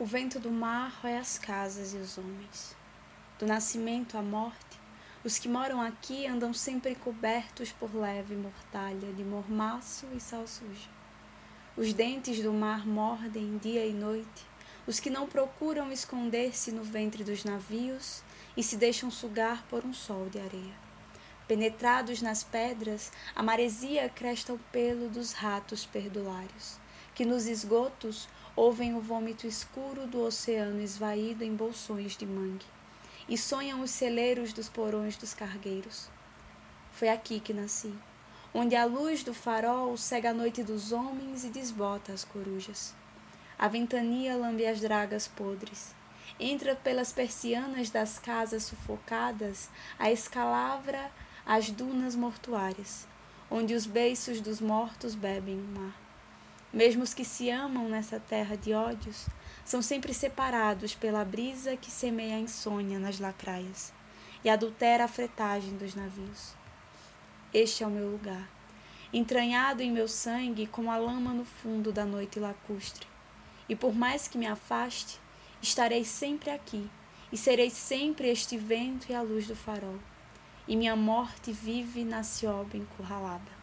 O vento do mar rói as casas e os homens. Do nascimento à morte, os que moram aqui andam sempre cobertos por leve mortalha de mormaço e sal sujo. Os dentes do mar mordem dia e noite os que não procuram esconder-se no ventre dos navios e se deixam sugar por um sol de areia. Penetrados nas pedras, a maresia cresta o pelo dos ratos perdulários, que nos esgotos ouvem o vômito escuro do oceano esvaído em bolsões de mangue, e sonham os celeiros dos porões dos cargueiros. Foi aqui que nasci, onde a luz do farol cega a noite dos homens e desbota as corujas. A ventania lambe as dragas podres. Entra pelas persianas das casas sufocadas a escalavra as dunas mortuárias, onde os beiços dos mortos bebem o mar. Mesmo os que se amam nessa terra de ódios são sempre separados pela brisa que semeia a insônia nas lacraias e adultera a fretagem dos navios. Este é o meu lugar, entranhado em meu sangue como a lama no fundo da noite lacustre. E por mais que me afaste, estarei sempre aqui, e serei sempre este vento e a luz do farol. E minha morte vive na cioba encurralada.